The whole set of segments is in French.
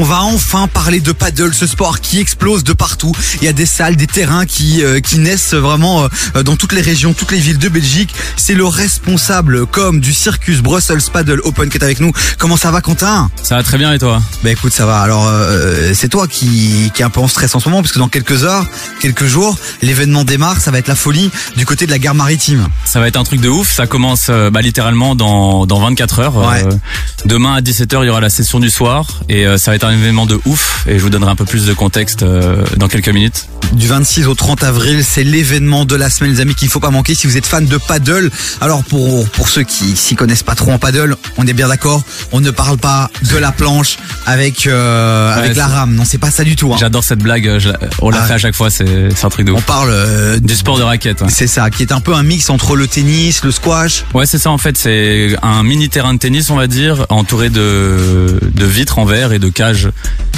on va enfin parler de paddle, ce sport qui explose de partout. Il y a des salles, des terrains qui euh, qui naissent vraiment euh, dans toutes les régions, toutes les villes de Belgique. C'est le responsable comme du Circus Brussels Paddle Open qui est avec nous. Comment ça va Quentin? Ça va très bien et toi? Bah écoute, ça va. Alors euh, c'est toi qui qui est un peu en stress en ce moment parce que dans quelques heures, quelques jours, l'événement démarre, ça va être la folie du côté de la gare maritime. Ça va être un truc de ouf, ça commence euh, bah, littéralement dans, dans 24 heures. Ouais. Euh, demain à 17h, il y aura la session du soir et euh, ça va être un événement de ouf et je vous donnerai un peu plus de contexte euh, dans quelques minutes. Du 26 au 30 avril, c'est l'événement de la semaine, les amis, qu'il faut pas manquer si vous êtes fan de paddle. Alors pour pour ceux qui s'y connaissent pas trop en paddle, on est bien d'accord, on ne parle pas de la planche avec euh, avec la rame. Non, c'est pas ça du tout. hein. J'adore cette blague, euh, je on l'a Ah. fait à chaque fois, c'est un truc de On ouf. parle euh, Du sport de raquette. ouais. C'est ça, qui est un peu un mix entre le tennis, le squash. Ouais, c'est ça en fait. C'est un mini terrain de tennis, on va dire, entouré de, de vitres en verre et de cages.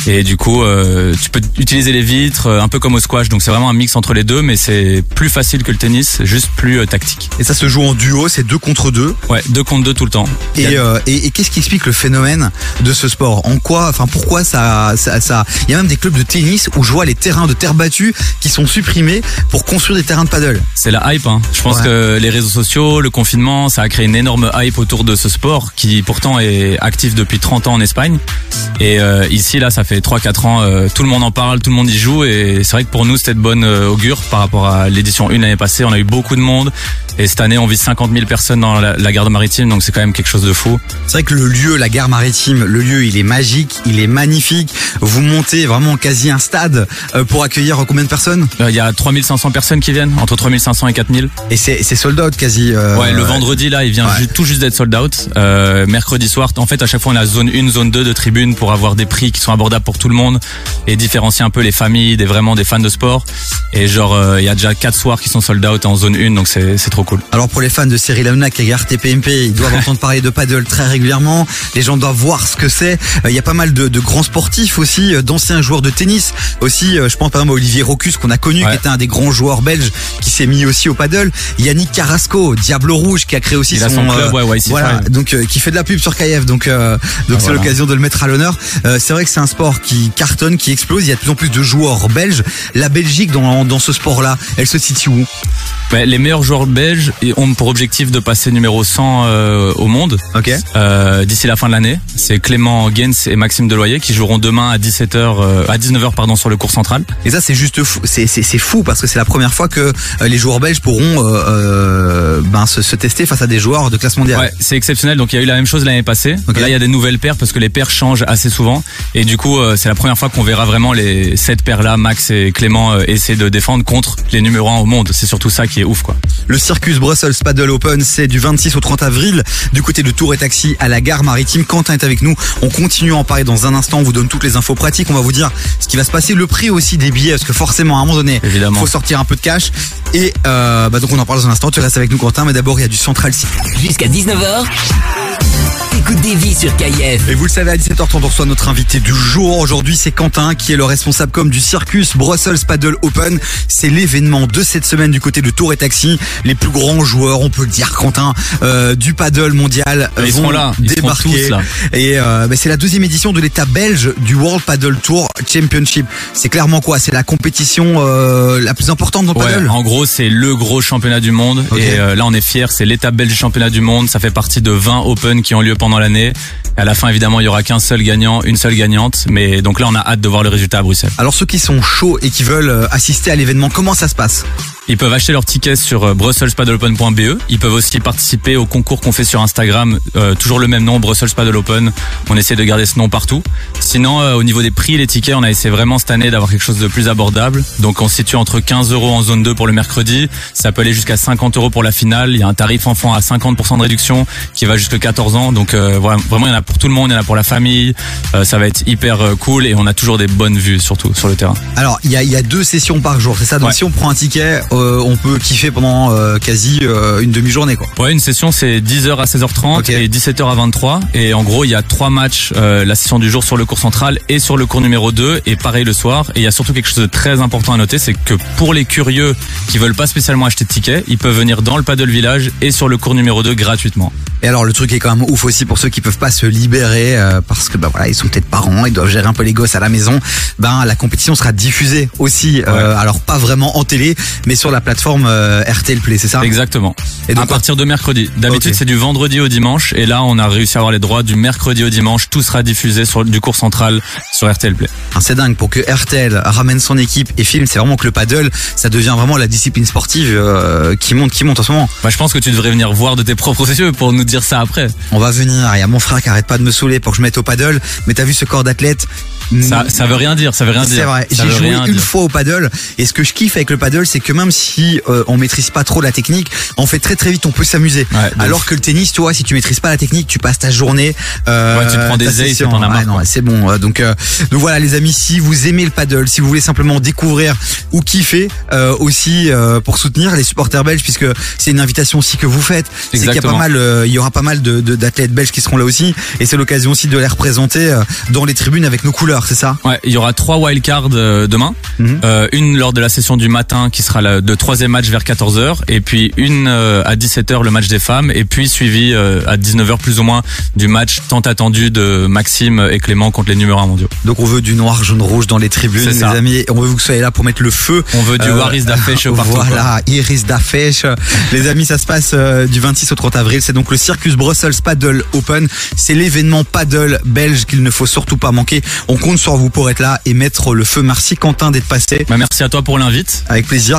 Et du coup, euh, tu peux utiliser les vitres euh, un peu comme au squash. Donc c'est vraiment un mix entre les deux, mais c'est plus facile que le tennis, juste plus euh, tactique. Et ça se joue en duo, c'est deux contre deux? Ouais, deux contre deux tout le temps. Et, euh, et, et qu'est-ce qui explique le phénomène de ce sport? En quoi, enfin pourquoi ça, ça, ça Il y a même des clubs de tennis où je vois les terrains de terre battue qui sont supprimés pour construire des terrains de paddle. C'est la hype. Hein. Je pense Ouais. que les réseaux sociaux, le confinement, ça a créé une énorme hype autour de ce sport qui pourtant est actif depuis 30 ans en Espagne. Et euh, ici, là, ça fait 3-4 ans, euh, tout le monde en parle, tout le monde y joue. Et c'est vrai que pour nous, c'était de bonne euh, augure par rapport à l'édition 1 l'année passée. On a eu beaucoup de monde. Et cette année, on vise 50 000 personnes dans la, la garde maritime. Donc c'est quand même quelque chose de fou. C'est vrai que le lieu, la gare maritime, le lieu, il est magique, il est magnifique. Vous montez vraiment quasi un stade pour accueillir combien de personnes? Euh, Il y a 3500 personnes qui viennent, entre 3500 et 4000. Et c'est sold out quasi. euh, Ouais, le vendredi là, il vient ouais. tout juste d'être sold out. Euh, mercredi soir, en fait, à chaque fois, on a zone 1, zone 2 de tribune pour avoir des prix qui sont abordables pour tout le monde et différencier un peu les familles, des vraiment des fans de sport. Et genre, euh, il y a déjà quatre soirs qui sont sold out en zone 1, donc c'est c'est trop cool. Alors pour les fans de Cyril Hanouna qui regardent TPMP, ils doivent entendre parler de paddle très régulièrement. Les gens doivent voir ce que c'est. Euh, Il y a pas mal de, de grands sportifs aussi, euh, d'anciens joueurs de tennis. Aussi, euh, je pense par exemple à Olivier Rocus qu'on a connu, Ouais. qui était un des grands joueurs belges, qui s'est mis aussi au paddle. Yannick Carrasco, Diablo Rouge, qui a créé aussi Il a son, son club, euh, ouais, YC5. voilà, donc euh, qui fait de la pub sur KF. Donc euh, donc c'est voilà. l'occasion de le mettre à l'honneur. C'est vrai que c'est un sport qui cartonne, qui explose. Il y a de plus en plus de joueurs belges. La Belgique dans dans ce sport-là, elle se situe où? Les meilleurs joueurs belges ont pour objectif de passer numéro 100 euh, au monde euh, d'ici la fin de l'année. C'est Clément Gens et Maxime Deloyer qui joueront demain à 17h, euh, à 19h pardon sur le cours central. Et ça, c'est juste fou. C'est, fou parce que c'est la première fois que les joueurs belges pourront ben, se, se tester face à des joueurs de classe mondiale. Ouais, c'est exceptionnel. Donc il y a eu la même chose l'année passée. Ok. Là, il y a des nouvelles paires parce que les paires changent assez souvent. Et du coup, euh, c'est la première fois qu'on verra vraiment les sept paires là, Max et Clément, euh, essayer de défendre contre les numéros 1 au monde. C'est surtout ça qui est ouf, quoi. Le Circus Brussels Paddle Open, c'est du 26 au 30 avril du côté de Tour et Taxi à la gare maritime. Quentin est avec nous. On continue à en parler dans un instant. On vous donne toutes les infos pratiques. On va vous dire ce qui va se passer, le prix aussi des billets, parce que forcément, à un moment donné, Évidemment. faut sortir un peu de cash. Et euh, bah, donc on en parle dans un instant. Tu restes avec nous, Quentin. D'abord, il y a du Central City. Jusqu'à 19h, écoute des vies sur. Et vous le savez, à 17h30, on reçoit notre invité du jour. Aujourd'hui, c'est Quentin qui est le responsable comme du Circus Brussels Paddle Open. C'est l'événement de cette semaine du côté de Tour et Taxi. Les plus grands joueurs, on peut le dire, Quentin, euh, du paddle mondial euh, Ils vont seront là, ils seront débarquer. tous là. Et euh, bah, c'est la deuxième édition de l'état belge du World Paddle Tour Championship. C'est clairement quoi? C'est la compétition euh, la plus importante dans le Ouais, paddle? en gros, c'est le gros championnat du monde. Ok. Et euh, là, on est fiers. C'est l'étape belge du championnat du monde. Ça fait partie de 20 Open qui ont lieu pendant l'année. À la fin, évidemment, il y aura qu'un seul gagnant, une seule gagnante. Mais donc là, on a hâte de voir le résultat à Bruxelles. Alors ceux qui sont chauds et qui veulent euh, assister à l'événement, comment ça se passe? Ils peuvent acheter leurs tickets sur euh, brusselspaddleopen.be. Ils peuvent aussi participer au concours qu'on fait sur Instagram, euh, toujours le même nom, Brussels Paddle Open. On essaie de garder ce nom partout. Sinon, euh, au niveau des prix, les tickets, on a essayé vraiment cette année d'avoir quelque chose de plus abordable. Donc, on se situe entre 15 euros en zone 2 pour le mercredi. Ça peut aller jusqu'à 50 euros pour la finale. Il y a un tarif enfant à 50% de réduction qui va jusqu'à 14 ans. Donc, euh, voilà, vraiment, il y en a pour tout le monde, il y en a pour la famille. Euh, ça va être hyper euh, cool et on a toujours des bonnes vues, surtout sur le terrain. Alors, il y a, y a deux sessions par jour, c'est ça? Donc Ouais. si on prend un ticket, euh, on peut kiffer pendant euh, quasi euh, une demi-journée quoi. Ouais, une session c'est 10h à 16h30 Ok. et 17h à 23 et en gros il y a trois matchs euh, la session du jour sur le cours central et sur le cours numéro 2 et pareil le soir et il y a surtout quelque chose de très important à noter c'est que pour les curieux qui veulent pas spécialement acheter de tickets ils peuvent venir dans le paddle village et sur le cours numéro 2 gratuitement. Et alors le truc est quand même ouf aussi pour ceux qui peuvent pas se libérer euh, parce que bah voilà ils sont peut-être parents, ils doivent gérer un peu les gosses à la maison. Ben la compétition sera diffusée aussi, euh, alors pas vraiment en télé, mais sur la plateforme euh, RTL Play, c'est ça? Exactement. Et donc, à partir de mercredi. D'habitude c'est du vendredi au dimanche et là on a réussi à avoir les droits du mercredi au dimanche. Tout sera diffusé sur du cours central sur RTL Play. Ah, C'est dingue pour que RTL ramène son équipe et filme. C'est vraiment que le paddle, ça devient vraiment la discipline sportive euh, qui monte, qui monte en ce moment. Bah, je pense que tu devrais venir voir de tes propres yeux pour nous dire ça après. On va venir. Il y a mon frère qui arrête pas de me saouler pour que je mette au paddle. Mais t'as vu ce corps d'athlète? Ça, ça veut rien dire, ça veut rien dire. C'est vrai. J'ai joué une dire. fois au paddle et ce que je kiffe avec le paddle, c'est que même si euh, on maîtrise pas trop la technique, en fait très très vite on peut s'amuser. Ouais, Alors que le tennis, tu vois, si tu maîtrises pas la technique, tu passes ta journée. Euh, Ouais, tu te prends des ailes, t'en as marre, Ouais, c'est bon. Euh, Donc, euh, donc voilà les amis, si vous aimez le paddle, si vous voulez simplement découvrir ou kiffer, euh, aussi euh, pour soutenir les supporters belges, puisque c'est une invitation aussi que vous faites. C'est qu'il y a pas mal, euh, il y aura pas mal de de- d'athlètes belges qui seront là aussi, et c'est l'occasion aussi de les représenter dans les tribunes avec nos couleurs, c'est ça? Ouais, il y aura trois wildcards demain. Euh, une lors de la session du matin qui sera la, de troisième match vers 14h et puis une euh, à 17h le match des femmes et puis suivi euh, à 19h plus ou moins du match tant attendu de Maxime et Clément contre les numéros 1 mondiaux. Donc on veut du noir, jaune, rouge dans les tribunes, les amis. Et on veut que vous soyez là pour mettre le feu. On veut du Euh, Waris d'affiche partout. quoi. Voilà, Iris d'affiche. Les amis, ça se passe euh, du 26 au 30 avril. C'est donc le Circus Brussels Paddle Open. C'est l'événement paddle belge qu'il ne faut surtout pas manquer. On compte sur vous pour être là et mettre le feu. Merci Quentin d'être passé. Bah, merci à toi pour l'invite. Avec plaisir.